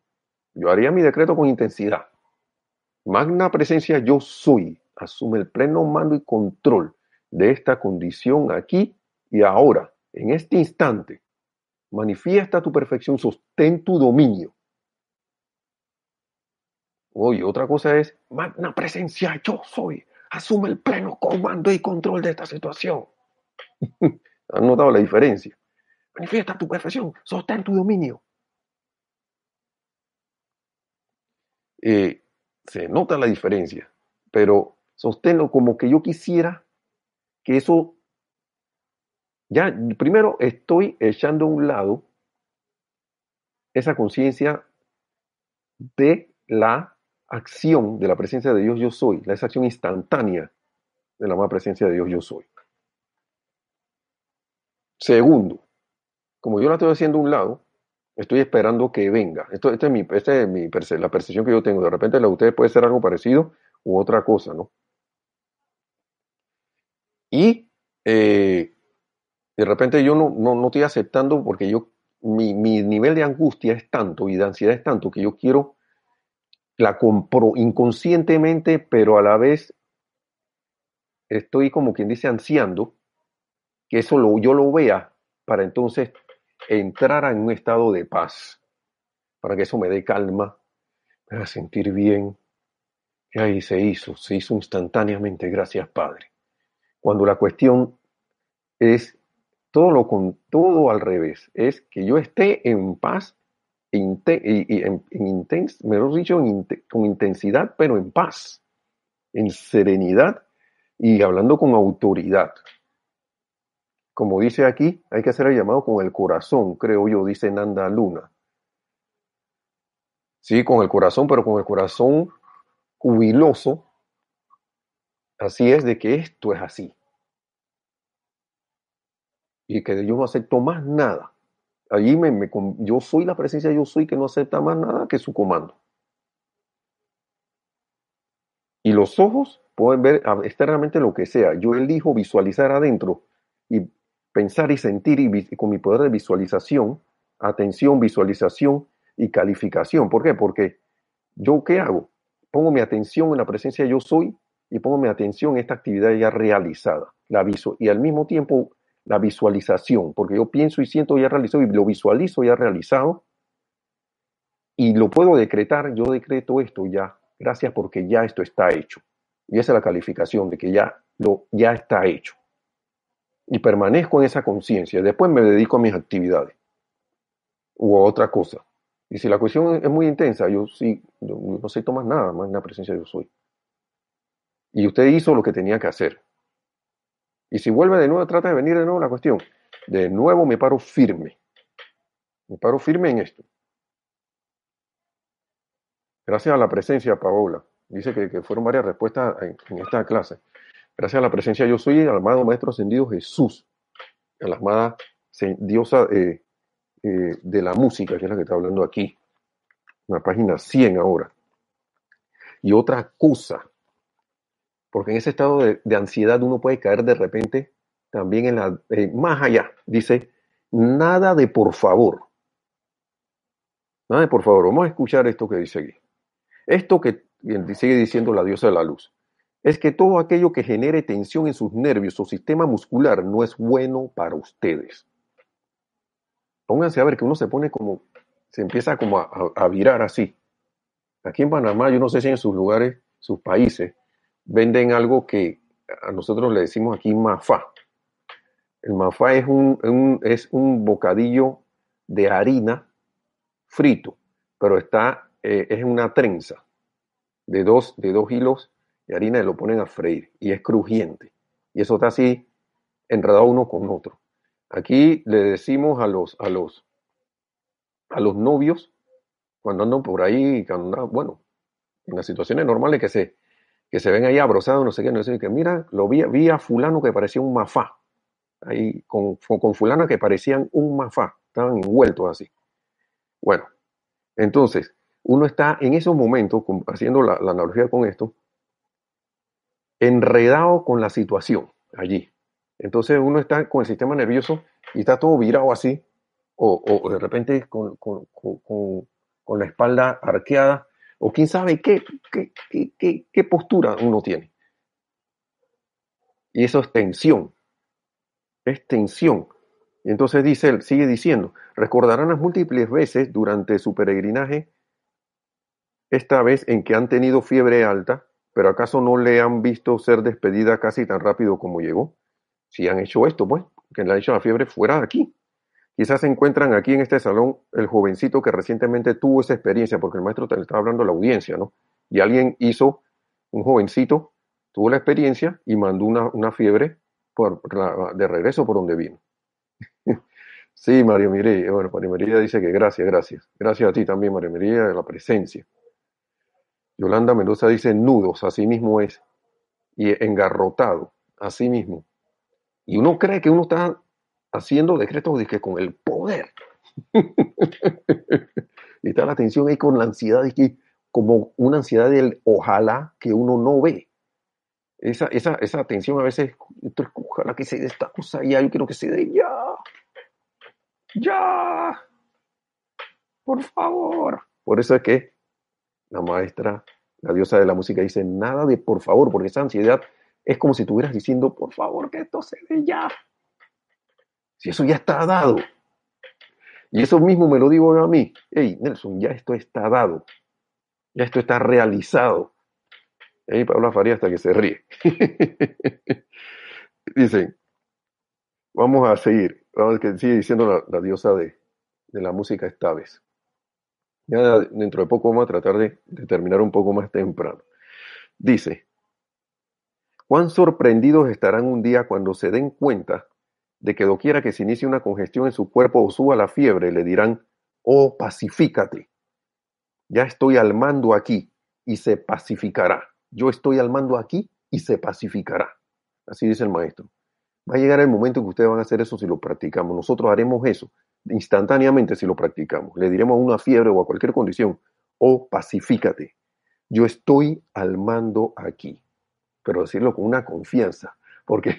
yo haría mi decreto con intensidad. Magna presencia yo soy, asume el pleno mando y control de esta condición aquí y ahora, en este instante. Manifiesta tu perfección, sostén tu dominio. Oye, otra cosa es, magna presencia, yo soy. Asume el pleno comando y control de esta situación. [laughs] ¿Han notado la diferencia? Manifiesta tu perfección, sostén tu dominio. Eh, se nota la diferencia, pero sosténlo como que yo quisiera que eso, ya primero estoy echando a un lado esa conciencia de la acción de la presencia de Dios yo soy, esa acción instantánea de la más presencia de Dios yo soy. Segundo, como yo la estoy haciendo a un lado, estoy esperando que venga. Esto, esta es, mi, esta es mi la percepción que yo tengo. De repente la de ustedes puede ser algo parecido u otra cosa, ¿no? Y eh, de repente yo no, no, estoy aceptando porque yo, mi, mi, nivel de angustia es tanto y de ansiedad es tanto que yo quiero, la compro inconscientemente, pero a la vez estoy como quien dice ansiando que eso lo, yo lo vea para entonces entrar en un estado de paz, para que eso me dé calma, me haga sentir bien. Y ahí se hizo, se hizo instantáneamente, gracias Padre cuando la cuestión es todo lo con todo al revés, es que yo esté en paz y, en, mejor dicho, con intensidad, pero en paz, en serenidad y hablando con autoridad. Como dice aquí, hay que hacer el llamado con el corazón, creo yo, dice Nanda Luna. Sí, con el corazón, pero con el corazón jubiloso, Así es de que esto es así. Y que yo no acepto más nada. Allí me, yo soy la presencia, yo soy que no acepta más nada que su comando. Y los ojos pueden ver externamente lo que sea. Yo elijo visualizar adentro y pensar y sentir y, con mi poder de visualización, atención, visualización y calificación. ¿Por qué? Porque yo qué hago? Pongo mi atención en la presencia yo soy y pongo mi atención en esta actividad ya realizada, la viso, y al mismo tiempo la visualización, porque yo pienso y siento ya realizado y lo visualizo ya realizado y lo puedo decretar, yo decreto esto ya, gracias porque ya esto está hecho. Y esa es la calificación de que ya lo ya está hecho. Y permanezco en esa conciencia, después me dedico a mis actividades u a otra cosa. Y si la cuestión es muy intensa, yo sí, no sé más nada, más en la presencia de yo soy. Y usted hizo lo que tenía que hacer. Y si vuelve de nuevo, trata de venir de nuevo la cuestión. De nuevo me paro firme. Me paro firme en esto. Gracias a la presencia, Paola. Dice que, fueron varias respuestas en, esta clase. Gracias a la presencia yo soy el amado Maestro Ascendido Jesús. La amada diosa eh, eh, de la música, que es la que está hablando aquí. En la página 100 ahora. Y otra cosa porque en ese estado de, ansiedad uno puede caer de repente también en la, eh, más allá, dice, nada de por favor. Nada de por favor, vamos a escuchar esto que dice aquí. Esto que sigue diciendo la diosa de la luz, es que todo aquello que genere tensión en sus nervios o sistema muscular no es bueno para ustedes. Pónganse a ver que uno se pone como, se empieza como a, a virar así. Aquí en Panamá, yo no sé si en sus lugares, sus países, venden algo que a nosotros le decimos aquí mafá. El mafá es un, es un bocadillo de harina frito pero está, eh, es una trenza de dos, de dos hilos de harina y lo ponen a freír y es crujiente. Y eso está así enredado uno con otro. Aquí le decimos a los, a los, a los novios, cuando andan por ahí, cuando bueno, en las situaciones normales que se, que se ven ahí abrozados, no sé qué, no sé qué, mira, lo vi, vi a fulano que parecía un mafá, ahí con, con fulana que parecían un mafá, estaban envueltos así. Bueno, entonces, uno está en esos momentos, haciendo la, analogía con esto, enredado con la situación allí. Entonces uno está con el sistema nervioso y está todo virado así, o, de repente con, la espalda arqueada, o quién sabe qué, qué, qué postura uno tiene. Y eso es tensión, es tensión. Y entonces dice él, sigue diciendo, recordarán las múltiples veces durante su peregrinaje esta vez en que han tenido fiebre alta, pero acaso no le han visto ser despedida casi tan rápido como llegó. Si han hecho esto, pues, que le han hecho la fiebre fuera de aquí. Quizás se encuentran aquí en este salón el jovencito que recientemente tuvo esa experiencia, porque el maestro te estaba hablando a la audiencia, ¿no? Y alguien hizo, un jovencito, tuvo la experiencia y mandó una, fiebre por, de regreso por donde vino. [laughs] sí, María Mireya, bueno, María Mireya dice que gracias, gracias. Gracias a ti también, María Mireya, de la presencia. Yolanda Mendoza dice nudos, así mismo es. Y engarrotado, así mismo. Y uno cree que uno está haciendo decretos de que con el poder. [laughs] y está la tensión ahí con la ansiedad, que como una ansiedad del ojalá que uno no ve. Esa, esa, esa tensión a veces, ojalá que se dé esta cosa ya, yo quiero que se dé ya. Ya. Por favor. Por eso es que la maestra, la diosa de la música, dice nada de por favor, porque esa ansiedad es como si estuvieras diciendo, por favor, que esto se dé ya. Si eso ya está dado. Y eso mismo me lo digo a mí. Hey, Nelson, ya esto está dado. Ya esto está realizado. Y ahí Pablo Faría hasta que se ríe. [laughs] Dicen, vamos a seguir. Vamos a que sigue diciendo la, diosa de, la música esta vez. Ya dentro de poco vamos a tratar de, terminar un poco más temprano. Dice, cuán sorprendidos estarán un día cuando se den cuenta de que doquiera que se inicie una congestión en su cuerpo o suba la fiebre, le dirán, oh, pacifícate. Ya estoy al mando aquí y se pacificará. Yo estoy al mando aquí y se pacificará. Así dice el maestro. Va a llegar el momento en que ustedes van a hacer eso si lo practicamos. Nosotros haremos eso instantáneamente si lo practicamos. Le diremos a una fiebre o a cualquier condición, oh, pacifícate. Yo estoy al mando aquí. Pero decirlo con una confianza, porque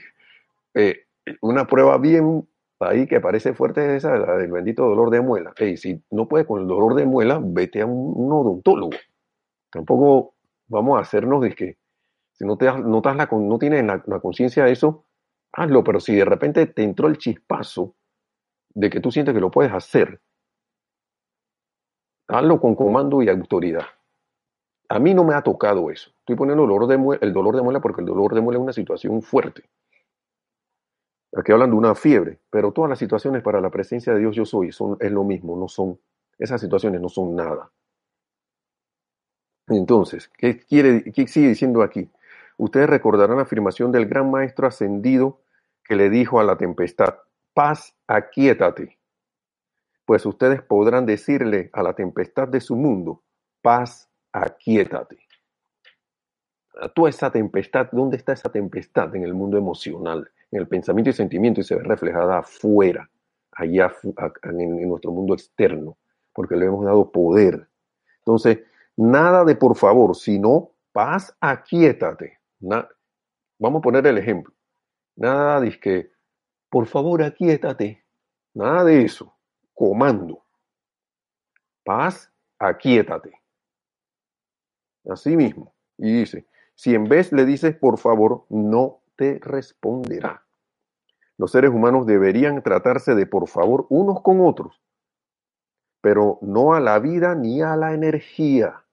eh, una prueba bien ahí que parece fuerte es esa, la del bendito dolor de muela. Hey, si no puedes con el dolor de muela, vete a un, odontólogo. Tampoco vamos a hacernos de que si no, te, no, no tienes la, conciencia de eso, hazlo, pero si de repente te entró el chispazo de que tú sientes que lo puedes hacer, hazlo con comando y autoridad. A mí no me ha tocado eso. Estoy poniendo el dolor de muela porque el dolor de muela es una situación fuerte. Aquí hablan de una fiebre, pero todas las situaciones para la presencia de Dios yo soy son, es lo mismo, no son, esas situaciones no son nada. Entonces, ¿qué, quiere, qué sigue diciendo aquí? Ustedes recordarán la afirmación del gran maestro ascendido que le dijo a la tempestad, paz, aquíétate, pues ustedes podrán decirle a la tempestad de su mundo, paz, aquíétate. Toda esa tempestad, ¿dónde está esa tempestad? En el mundo emocional, en el pensamiento y sentimiento y se ve reflejada afuera, allá en, nuestro mundo externo, porque le hemos dado poder. Entonces, nada de por favor, sino paz, aquíétate. vamos a poner el ejemplo. Nada de que por favor, aquíétate. Nada de eso. Comando. Paz, aquíétate. Así mismo. Y dice, si en vez le dices por favor, no te responderá. Los seres humanos deberían tratarse de por favor unos con otros, pero no a la vida ni a la energía.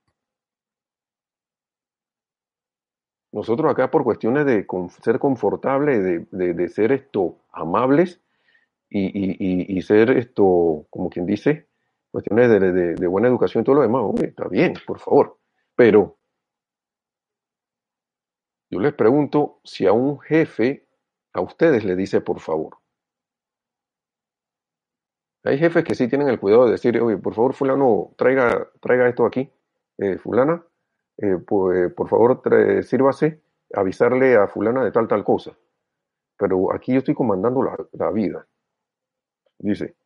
Nosotros acá por cuestiones de ser confortable, de, ser esto amables y, ser esto, como quien dice, cuestiones de, de- de buena educación y todo lo demás, está bien, por favor. Pero yo les pregunto si a un jefe, a ustedes le dice por favor. Hay jefes que sí tienen el cuidado de decir, oye, por favor, fulano, traiga, traiga esto aquí. Eh, fulana, eh, por, favor, sírvase, avisarle a fulana de tal, tal cosa. Pero aquí yo estoy comandando la, la vida. Dice,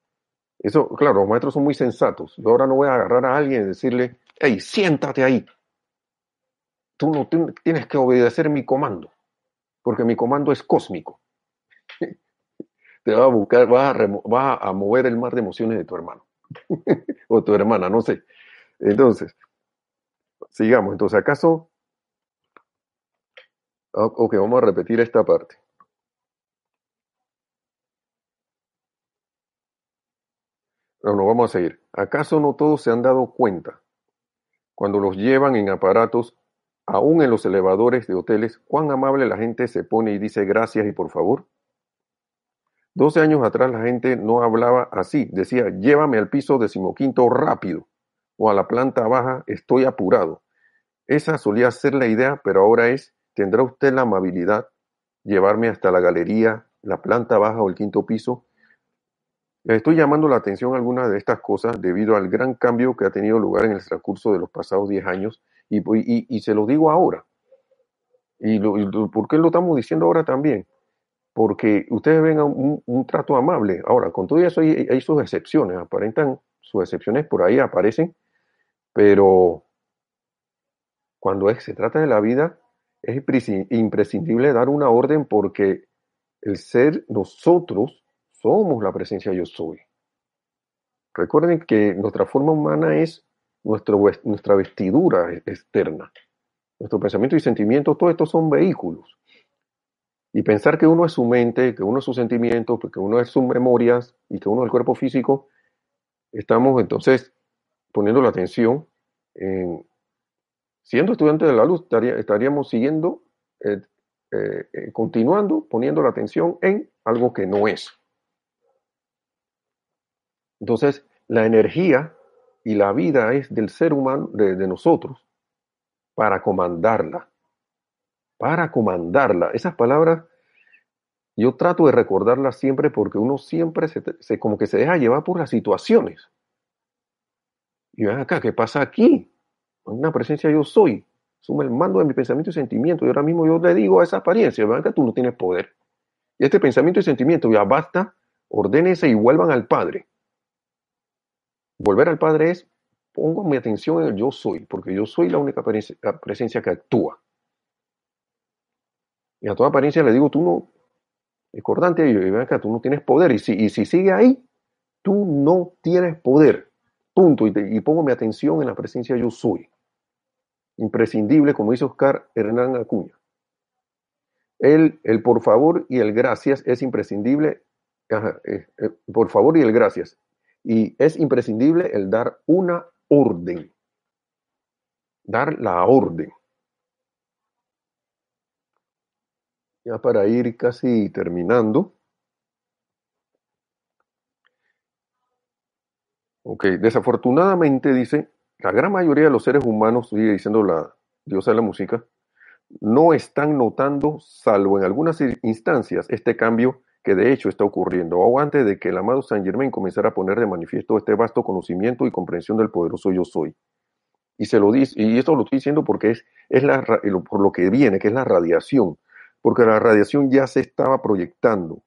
eso, claro, los maestros son muy sensatos. Yo ahora no voy a agarrar a alguien y decirle, hey, siéntate ahí. Tú no tien- tienes que obedecer mi comando, porque mi comando es cósmico. [laughs] Te va a buscar, va a, remo- va a mover el mar de emociones de tu hermano [laughs] o tu hermana, no sé. Entonces, sigamos. Entonces, ¿acaso? Ah, Ok, vamos a repetir esta parte. No, no, vamos a seguir. ¿Acaso no todos se han dado cuenta cuando los llevan en aparatos, aún en los elevadores de hoteles, cuán amable la gente se pone y dice gracias y por favor? 12 años atrás la gente no hablaba así, decía llévame al piso decimoquinto rápido o a la planta baja estoy apurado. Esa solía ser la idea, pero ahora es ¿tendrá usted la amabilidad llevarme hasta la galería, la planta baja o el quinto piso? Les estoy llamando la atención a algunas de estas cosas debido al gran cambio que ha tenido lugar en el transcurso de los pasados 10 años y, se lo digo ahora. ¿Y, por qué lo estamos diciendo ahora también? Porque ustedes ven un, trato amable. Ahora, con todo eso hay, sus excepciones, aparentan sus excepciones por ahí aparecen, pero cuando se trata de la vida es imprescindible dar una orden porque el ser nosotros somos la presencia yo soy. Recuerden que nuestra forma humana es nuestra vestidura externa. Nuestro pensamiento y sentimiento, todo esto son vehículos. Y pensar que uno es su mente, que uno es sus sentimientos, que uno es sus memorias y que uno es el cuerpo físico, estamos entonces poniendo la atención en, siendo estudiantes de la luz, estaría- estaríamos siguiendo, eh, eh, eh, continuando poniendo la atención en algo que no es. Entonces, la energía y la vida es del ser humano, de, nosotros, para comandarla. Para comandarla. Esas palabras yo trato de recordarlas siempre porque uno siempre se, como que se deja llevar por las situaciones. Y ven acá, ¿qué pasa aquí? Una presencia yo soy. Suma el mando de mi pensamiento y sentimiento. Y ahora mismo yo le digo a esa apariencia, ven acá, tú no tienes poder. Y este pensamiento y sentimiento ya basta, ordénense y vuelvan al Padre. Volver al Padre es, pongo mi atención en el yo soy, porque yo soy la única presencia, que actúa. Y a toda apariencia le digo, tú no, discordante, y ven acá, tú no tienes poder. Y si, y si sigue ahí, tú no tienes poder. Punto. Y, pongo mi atención en la presencia yo soy. Imprescindible, como dice Oscar Hernán Acuña. El, el por favor y el gracias es imprescindible. eh, por favor y el gracias. Y es imprescindible el dar una orden. Dar la orden. Ya para ir casi terminando. Ok, desafortunadamente dice, la gran mayoría de los seres humanos, sigue diciendo la diosa de la música, no están notando, salvo en algunas instancias, este cambio que de hecho está ocurriendo, o antes de que el amado Saint Germain comenzara a poner de manifiesto este vasto conocimiento y comprensión del poderoso yo soy. Y se lo y esto lo estoy diciendo porque es, por lo que viene, que es la radiación, porque la radiación ya se estaba proyectando.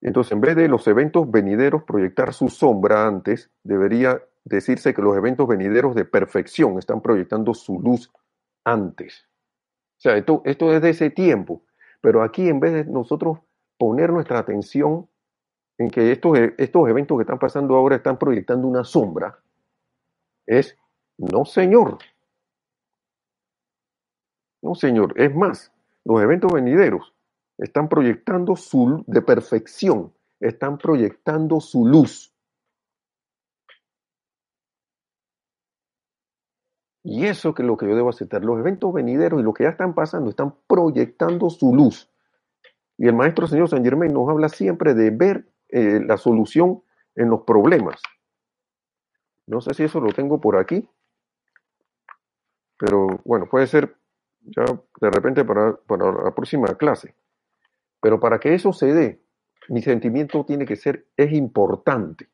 Entonces, en vez de los eventos venideros proyectar su sombra antes, debería decirse que los eventos venideros de perfección están proyectando su luz antes. O sea, esto, esto es de ese tiempo, pero aquí en vez de nosotros poner nuestra atención en que estos, e- estos eventos que están pasando ahora están proyectando una sombra, es, no señor, no señor, es más, los eventos venideros están proyectando su de perfección, están proyectando su luz. Y eso que es lo que yo debo aceptar. Los eventos venideros y lo que ya están pasando están proyectando su luz. Y el maestro señor San Germain nos habla siempre de ver eh, la solución en los problemas. No sé si eso lo tengo por aquí, pero bueno, puede ser ya de repente para, para la próxima clase. Pero para que eso se dé, mi sentimiento tiene que ser, es importante.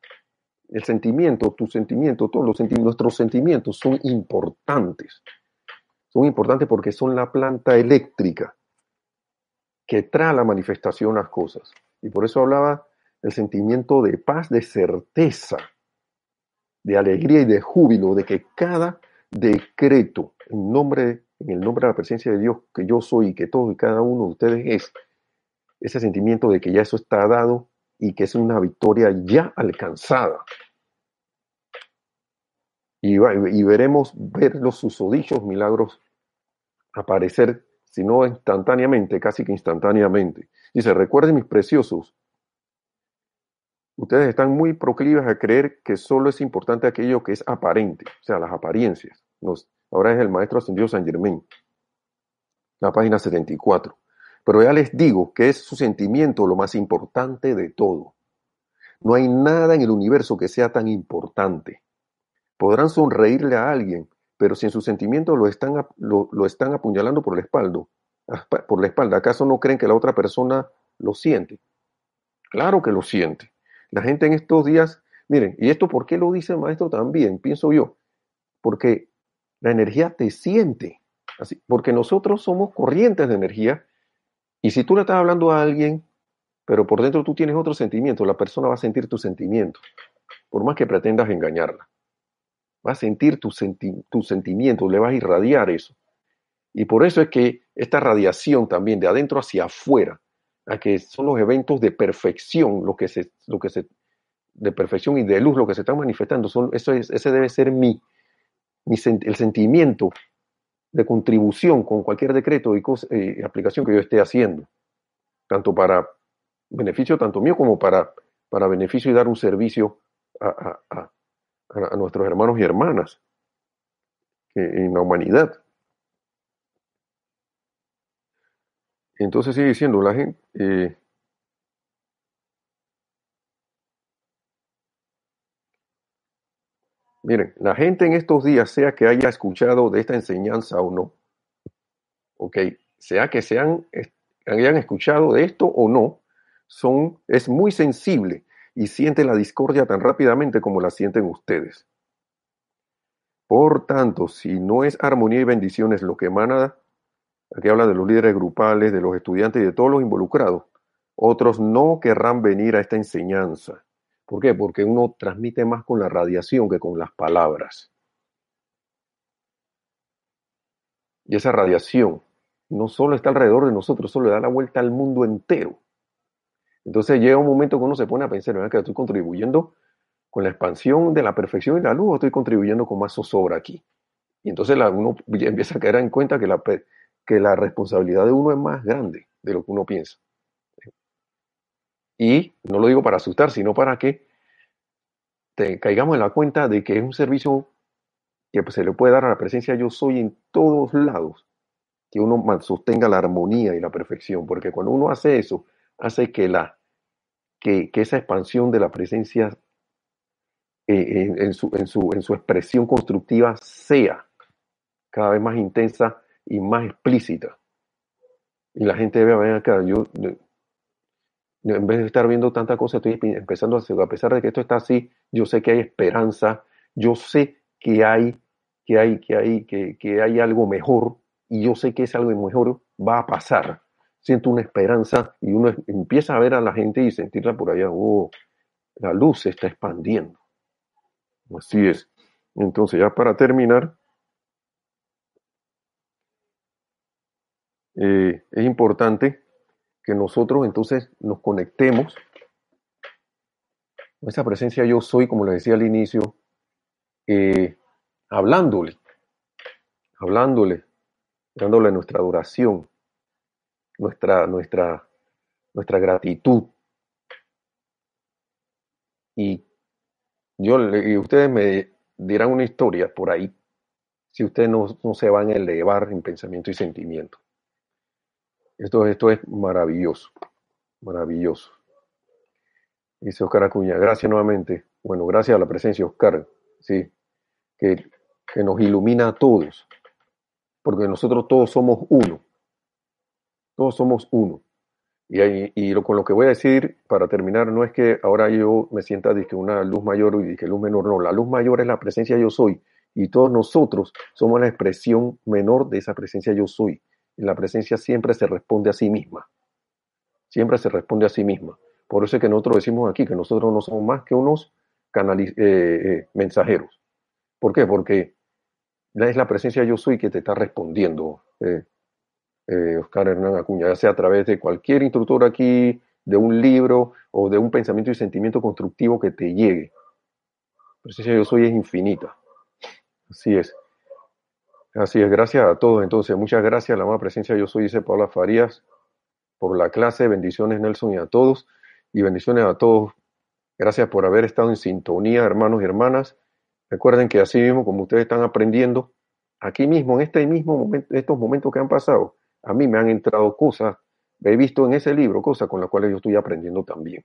El sentimiento, tu sentimiento, todos los sentimientos, nuestros sentimientos son importantes. Son importantes porque son la planta eléctrica que trae la manifestación las cosas. Y por eso hablaba el sentimiento de paz, de certeza, de alegría y de júbilo, de que cada decreto en, nombre, en el nombre de la presencia de Dios que yo soy y que todos y cada uno de ustedes es, ese sentimiento de que ya eso está dado y que es una victoria ya alcanzada. Y, veremos ver los susodichos milagros aparecer, si no instantáneamente, casi que instantáneamente. Dice, recuerden mis preciosos, ustedes están muy proclives a creer que solo es importante aquello que es aparente, o sea, las apariencias. Ahora es el maestro ascendido San Germain, la página 74. Pero ya les digo que es su sentimiento lo más importante de todo. No hay nada en el universo que sea tan importante. Podrán sonreírle a alguien, pero si en sus sentimientos lo están, lo, están apuñalando por la espalda, por la espalda, ¿acaso no creen que la otra persona lo siente? Claro que lo siente. La gente en estos días, miren, ¿y esto por qué lo dice el maestro también? Pienso yo, porque la energía te siente, así, porque nosotros somos corrientes de energía y si tú le estás hablando a alguien, pero por dentro tú tienes otro sentimiento, la persona va a sentir tu sentimiento, por más que pretendas engañarla. Va a sentir tu, tu sentimiento, le vas a irradiar eso. Y por eso es que esta radiación también de adentro hacia afuera, a que son los eventos de perfección, lo que se, lo que se, de perfección y de luz, lo que se están manifestando, son, eso es, ese debe ser mi, mi el sentimiento de contribución con cualquier decreto y eh, aplicación que yo esté haciendo, tanto para beneficio tanto mío como para, para beneficio y dar un servicio a, a, nuestros hermanos y hermanas en la humanidad. Entonces sigue diciendo la gente, eh, Miren, la gente en estos días, sea que haya escuchado de esta enseñanza o no, ok, sea que sean, hayan escuchado de esto o no, son, es muy sensible y siente la discordia tan rápidamente como la sienten ustedes. Por tanto, si no es armonía y bendiciones lo que emana, aquí habla de los líderes grupales, de los estudiantes y de todos los involucrados, otros no querrán venir a esta enseñanza. ¿Por qué? Porque uno transmite más con la radiación que con las palabras. Y esa radiación no solo está alrededor de nosotros, solo da la vuelta al mundo entero. Entonces llega un momento que uno se pone a pensar, ¿verdad? que estoy contribuyendo con la expansión de la perfección y la luz o estoy contribuyendo con más zozobra aquí. Y entonces uno empieza a caer en cuenta que la responsabilidad de uno es más grande de lo que uno piensa. Y no lo digo para asustar, sino para que te caigamos en la cuenta de que es un servicio que pues, se le puede dar a la presencia yo soy en todos lados, que uno sostenga la armonía y la perfección, porque cuando uno hace eso, hace que, la, que, esa expansión de la presencia eh, en, su, en, su, en su expresión constructiva sea cada vez más intensa y más explícita. Y la gente debe ver acá, yo en vez de estar viendo tanta cosa, estoy empezando a a pesar de que esto está así, yo sé que hay esperanza, yo sé que hay, que hay, que hay, que, que hay algo mejor, y yo sé que ese algo mejor va a pasar. Siento una esperanza y uno empieza a ver a la gente y sentirla por allá, oh, la luz se está expandiendo. Así es. Entonces, ya para terminar, eh, es importante que nosotros entonces nos conectemos con presencia yo soy, como les decía al inicio, eh, hablándole, hablándole, dándole nuestra adoración, nuestra, nuestra, nuestra gratitud. Y yo y ustedes me dirán una historia por ahí, si ustedes no se van a elevar en pensamiento y sentimiento. Esto, esto es maravilloso, maravilloso. Dice Oscar Acuña, gracias nuevamente. Bueno, gracias a la presencia, Oscar, sí, que, que nos ilumina a todos, porque nosotros todos somos uno. Todos somos uno. Y, y con lo que voy a decir para terminar, no es que ahora yo me sienta que una luz mayor y que luz menor, no. La luz mayor es la presencia yo soy. Y todos nosotros somos la expresión menor de esa presencia yo soy. La presencia siempre se responde a sí misma. Siempre se responde a sí misma. Por eso es que nosotros decimos aquí que nosotros no somos más que unos eh, eh, mensajeros. ¿Por qué? Porque es la presencia yo soy que te está respondiendo. Eh, Oscar Hernán Acuña, ya sea a través de cualquier instructor aquí, de un libro o de un pensamiento y sentimiento constructivo que te llegue. La presencia yo soy es infinita. Así es. Así es, gracias a todos. Entonces, muchas gracias la más presencia yo soy, dice Paula Farías, por la clase. Bendiciones, Nelson, y a todos. Y bendiciones a todos. Gracias por haber estado en sintonía, hermanos y hermanas. Recuerden que así mismo, como ustedes están aprendiendo, aquí mismo, en este mismo momento, estos momentos que han pasado, a mí me han entrado cosas, he visto en ese libro cosas con las cuales yo estoy aprendiendo también.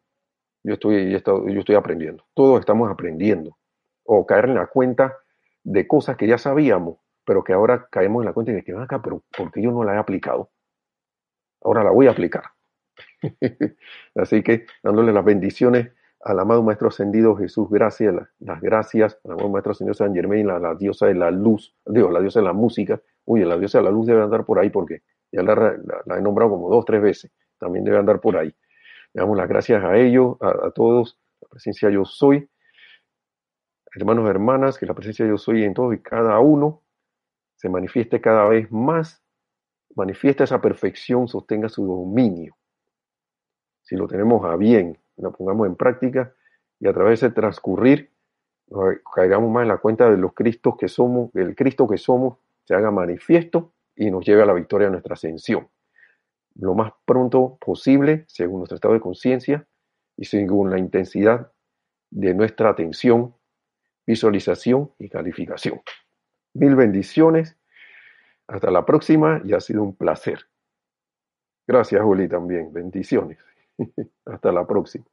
Yo estoy, yo estoy aprendiendo. Todos estamos aprendiendo. O caer en la cuenta de cosas que ya sabíamos, pero que ahora caemos en la cuenta de que, acá, pero ¿por qué yo no la he aplicado? Ahora la voy a aplicar. [laughs] Así que dándole las bendiciones al amado Maestro Ascendido Jesús, gracias, las, gracias al amado Maestro Ascendido San Germain, la, la diosa de la luz, digo, la diosa de la música. Uy, la diosa de la luz debe andar por ahí porque ya la, he nombrado como dos, tres veces, también debe andar por ahí. Le damos las gracias a ellos, a, todos, la presencia yo soy, hermanos y hermanas, que la presencia yo soy en todos y cada uno se manifieste cada vez más, manifiesta esa perfección, sostenga su dominio. Si lo tenemos a bien, lo pongamos en práctica y a través de transcurrir, caigamos más en la cuenta de los Cristos que somos, del Cristo que somos, se haga manifiesto y nos lleve a la victoria de nuestra ascensión. Lo más pronto posible, según nuestro estado de conciencia y según la intensidad de nuestra atención, visualización y calificación. Mil bendiciones. Hasta la próxima y ha sido un placer. Gracias, Juli, también. Bendiciones. [laughs] Hasta la próxima.